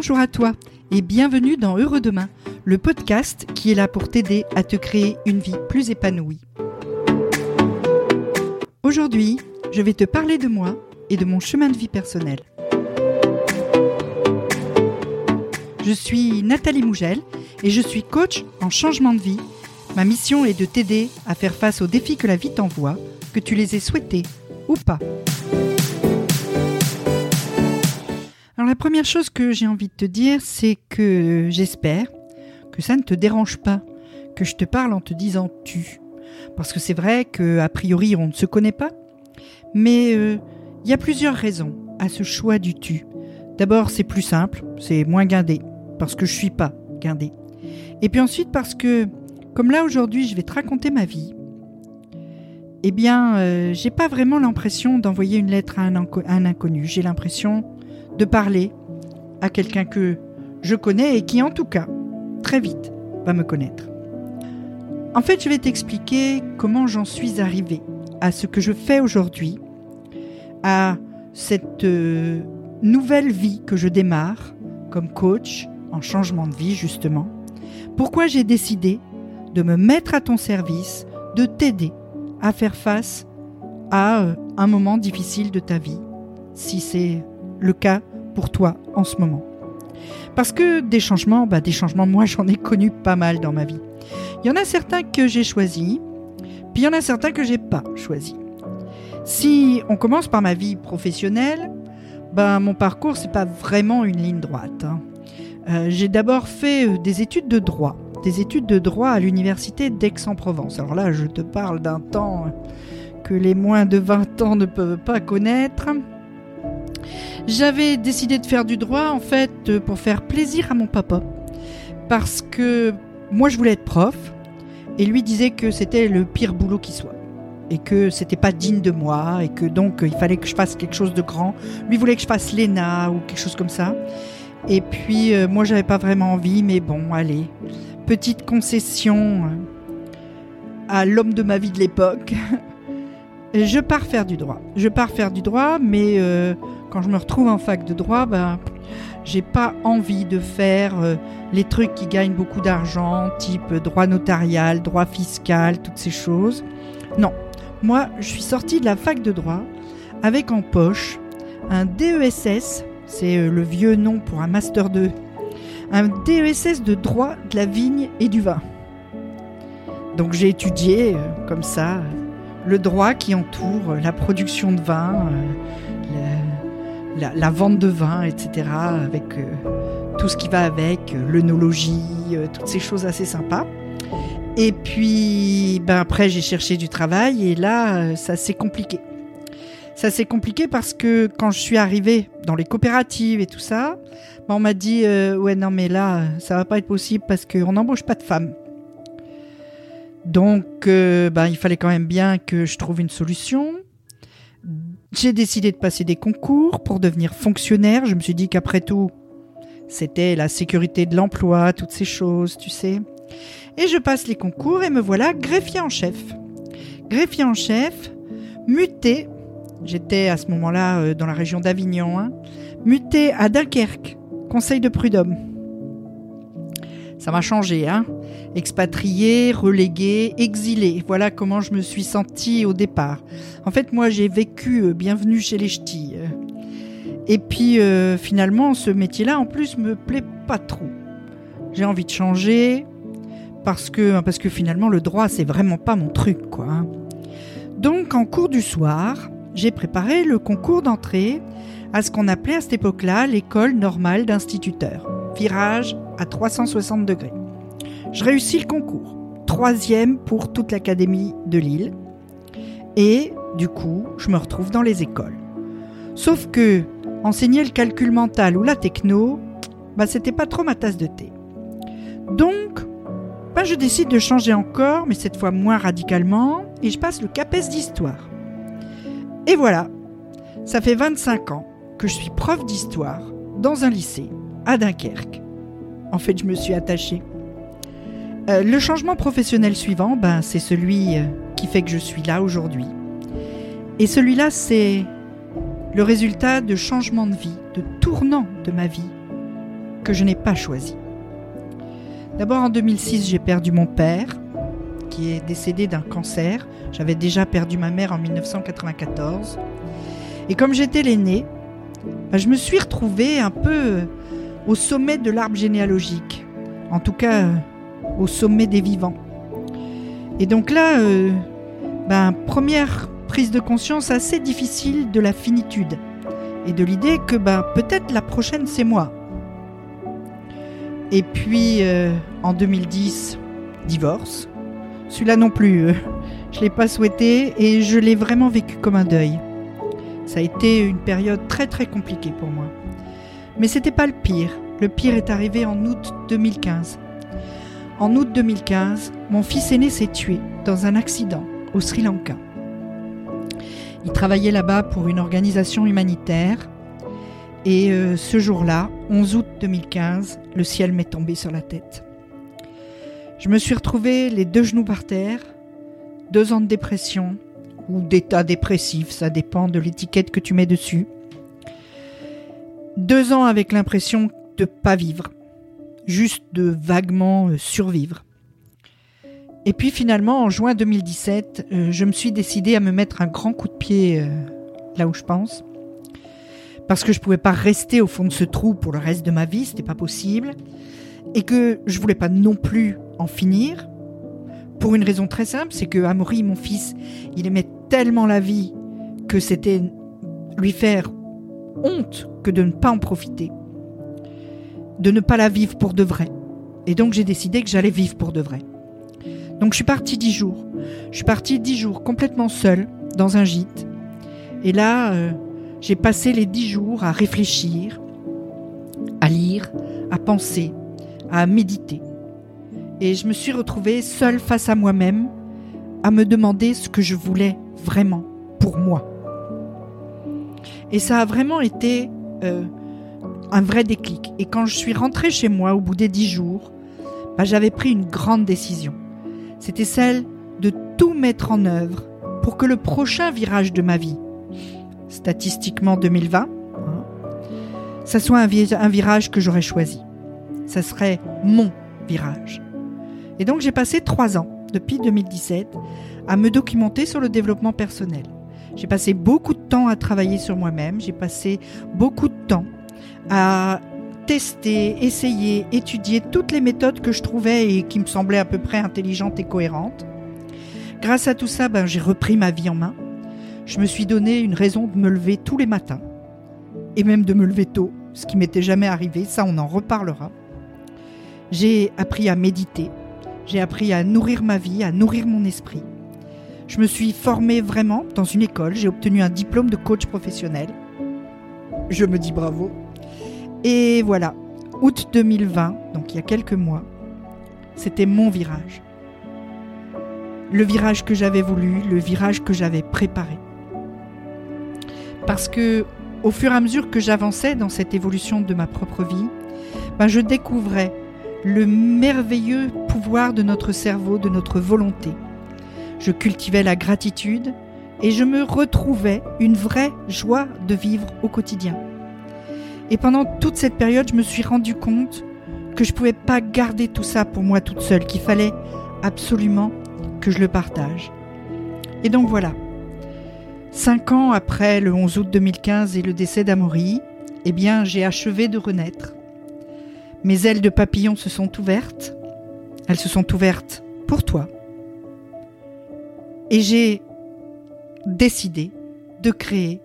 Bonjour à toi et bienvenue dans Heureux Demain, le podcast qui est là pour t'aider à te créer une vie plus épanouie. Aujourd'hui, je vais te parler de moi et de mon chemin de vie personnel. Je suis Nathalie Mougel et je suis coach en changement de vie. Ma mission est de t'aider à faire face aux défis que la vie t'envoie, que tu les aies souhaités ou pas. Première chose que j'ai envie de te dire, c'est que j'espère que ça ne te dérange pas que je te parle en te disant tu. Parce que c'est vrai que a priori on ne se connaît pas, mais euh, il y a plusieurs raisons à ce choix du tu. D'abord, c'est plus simple, c'est moins guindé, parce que je suis pas guindé. Et puis ensuite parce que, comme là aujourd'hui, je vais te raconter ma vie. Eh bien, euh, j'ai pas vraiment l'impression d'envoyer une lettre à un inconnu. J'ai l'impression de parler à quelqu'un que je connais et qui, en tout cas, très vite, va me connaître. En fait, je vais t'expliquer comment j'en suis arrivée à ce que je fais aujourd'hui, à cette euh, nouvelle vie que je démarre comme coach en changement de vie justement. Pourquoi j'ai décidé de me mettre à ton service, de t'aider à faire face à euh, un moment difficile de ta vie, si c'est le cas pour toi en ce moment. Parce que des changements, bah des changements, moi j'en ai connu pas mal dans ma vie. Il y en a certains que j'ai choisis, puis il y en a certains que j'ai pas choisis. Si on commence par ma vie professionnelle, ben mon parcours c'est pas vraiment une ligne droite. Hein. Euh, j'ai d'abord fait euh, des études de droit, des études de droit à l'université d'Aix-en-Provence. Alors là, je te parle d'un temps que les moins de 20 ans ne peuvent pas connaître. J'avais décidé de faire du droit en fait euh, pour faire plaisir à mon papa parce que moi je voulais être prof et lui disait que c'était le pire boulot qui soit et que c'était pas digne de moi et que donc il fallait que je fasse quelque chose de grand. Lui voulait que je fasse l'ENA ou quelque chose comme ça. Et puis euh, moi j'avais pas vraiment envie, mais bon, allez, petite concession euh, à l'homme de ma vie de l'époque. je pars faire du droit. Je pars faire du droit, mais euh, quand je me retrouve en fac de droit, ben j'ai pas envie de faire les trucs qui gagnent beaucoup d'argent, type droit notarial, droit fiscal, toutes ces choses. Non, moi, je suis sortie de la fac de droit avec en poche un DESS, c'est euh, le vieux nom pour un Master 2, un DESS de droit de la vigne et du vin. Donc j'ai étudié euh, comme ça le droit qui entoure la production de vin, euh, la, vente de vin, etc., avec tout ce qui va avec, l'œnologie, toutes ces choses assez sympas. Et puis, ben après, j'ai cherché du travail et là, euh, ça s'est compliqué. Ça s'est compliqué parce que quand je suis arrivée dans les coopératives et tout ça, ben on m'a dit euh, ouais non mais là, ça va pas être possible parce qu'on n'embauche pas de femmes. Donc, euh, ben, il fallait quand même bien que je trouve une solution. J'ai décidé de passer des concours pour devenir fonctionnaire. Je me suis dit qu'après tout, c'était la sécurité de l'emploi, toutes ces choses, tu sais. Et je passe les concours et me voilà greffier en chef. Greffier en chef, muté, j'étais à ce moment-là euh, dans la région d'Avignon, hein, muté à Dunkerque, conseil de prud'homme. Ça m'a changé, hein. Expatrié, relégué, exilé. Voilà comment je me suis sentie au départ. En fait, moi, j'ai vécu euh, bienvenue chez les ch'tis. Et puis, euh, finalement, ce métier-là, en plus, me plaît pas trop. J'ai envie de changer, parce que, parce que finalement le droit c'est vraiment pas mon truc quoi. Hein. Donc en cours du soir, j'ai préparé le concours d'entrée à ce qu'on appelait à cette époque-là l'école normale d'instituteurs. Virage à 360 degrés. Je réussis le concours, troisième pour toute l'académie de Lille. Et du coup, je me retrouve dans les écoles. Sauf que enseigner le calcul mental ou la techno, bah c'était pas trop ma tasse de thé. Donc, ben, je décide de changer encore, mais cette fois moins radicalement, et je passe le CAPES d'histoire. Et voilà, ça fait 25 ans que je suis prof d'histoire dans un lycée à Dunkerque. En fait, je me suis attachée. Euh, le changement professionnel suivant, ben, c'est celui euh, qui fait que je suis là aujourd'hui. Et celui-là, c'est le résultat de changements de vie, de tournants de ma vie, que je n'ai pas choisi. D'abord en 2006, j'ai perdu mon père, qui est décédé d'un cancer. J'avais déjà perdu ma mère en 1994. Et comme j'étais l'aîné, bah, je me suis retrouvée un peu au sommet de l'arbre généalogique. En tout cas, au sommet des vivants. Et donc là, euh, ben, première prise de conscience assez difficile de la finitude et de l'idée que ben, peut-être la prochaine c'est moi. Et puis euh, en 2010, divorce. Celui-là non plus, euh, je ne l'ai pas souhaité et je l'ai vraiment vécu comme un deuil. Ça a été une période très très compliquée pour moi. Mais c'était pas le pire. Le pire est arrivé en août 2015. En août 2015, mon fils aîné s'est tué dans un accident au Sri Lanka. Il travaillait là-bas pour une organisation humanitaire et euh, ce jour-là, 11 août 2015, le ciel m'est tombé sur la tête. Je me suis retrouvée les deux genoux par terre, deux ans de dépression ou d'état dépressif, ça dépend de l'étiquette que tu mets dessus. Deux ans avec l'impression de pas vivre, juste de vaguement euh, survivre. Et puis finalement, en juin 2017, euh, je me suis décidé à me mettre un grand coup de pied euh, là où je pense. Parce que je ne pouvais pas rester au fond de ce trou pour le reste de ma vie, c'était pas possible. Et que je voulais pas non plus en finir. Pour une raison très simple, c'est que Amaury, mon fils, il aimait tellement la vie que c'était lui faire honte que de ne pas en profiter de ne pas la vivre pour de vrai. Et donc j'ai décidé que j'allais vivre pour de vrai. Donc je suis partie dix jours. Je suis partie dix jours complètement seule dans un gîte. Et là, euh, j'ai passé les dix jours à réfléchir, à lire, à penser, à méditer. Et je me suis retrouvée seule face à moi-même, à me demander ce que je voulais vraiment pour moi. Et ça a vraiment été euh, un vrai déclic. Et quand je suis rentrée chez moi au bout des dix jours, bah, j'avais pris une grande décision. C'était celle de tout mettre en œuvre pour que le prochain virage de ma vie, statistiquement 2020, ça soit un, un virage que j'aurais choisi. Ça serait mon virage. Et donc j'ai passé trois ans, depuis 2017, à me documenter sur le développement personnel. J'ai passé beaucoup de temps à travailler sur moi-même, j'ai passé beaucoup de temps à tester, essayer, étudier toutes les méthodes que je trouvais et qui me semblaient à peu près intelligentes et cohérentes. Grâce à tout ça, ben, j'ai repris ma vie en main. Je me suis donné une raison de me lever tous les matins et même de me lever tôt, ce qui m'était jamais arrivé, ça on en reparlera. J'ai appris à méditer, j'ai appris à nourrir ma vie, à nourrir mon esprit. Je me suis formée vraiment dans une école, j'ai obtenu un diplôme de coach professionnel. Je me dis bravo. Et voilà, août 2020, donc il y a quelques mois, c'était mon virage. Le virage que j'avais voulu, le virage que j'avais préparé. Parce que au fur et à mesure que j'avançais dans cette évolution de ma propre vie, ben je découvrais le merveilleux pouvoir de notre cerveau, de notre volonté. Je cultivais la gratitude et je me retrouvais une vraie joie de vivre au quotidien. Et pendant toute cette période, je me suis rendu compte que je ne pouvais pas garder tout ça pour moi toute seule, qu'il fallait absolument que je le partage. Et donc voilà. Cinq ans après le 11 août 2015 et le décès d'Amaury, eh bien, j'ai achevé de renaître. Mes ailes de papillon se sont ouvertes. Elles se sont ouvertes pour toi. Et j'ai décidé de créer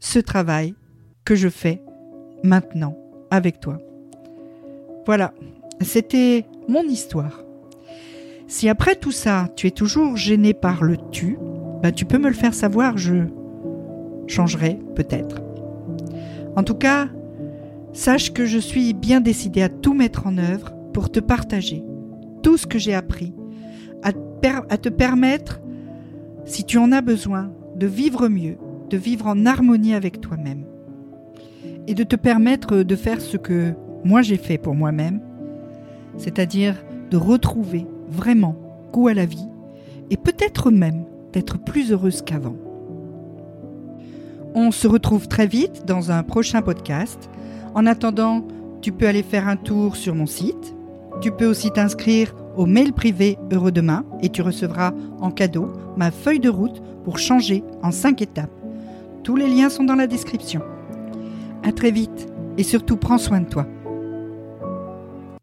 ce travail que je fais maintenant avec toi. Voilà, c'était mon histoire. Si après tout ça, tu es toujours gêné par le tu, bah tu peux me le faire savoir, je changerai peut-être. En tout cas, sache que je suis bien décidée à tout mettre en œuvre pour te partager tout ce que j'ai appris, à te permettre, si tu en as besoin, de vivre mieux, de vivre en harmonie avec toi-même et de te permettre de faire ce que moi j'ai fait pour moi-même, c'est-à-dire de retrouver vraiment goût à la vie et peut-être même d'être plus heureuse qu'avant. On se retrouve très vite dans un prochain podcast. En attendant, tu peux aller faire un tour sur mon site. Tu peux aussi t'inscrire au mail privé Heureux Demain et tu recevras en cadeau ma feuille de route pour changer en 5 étapes. Tous les liens sont dans la description. À très vite et surtout prends soin de toi.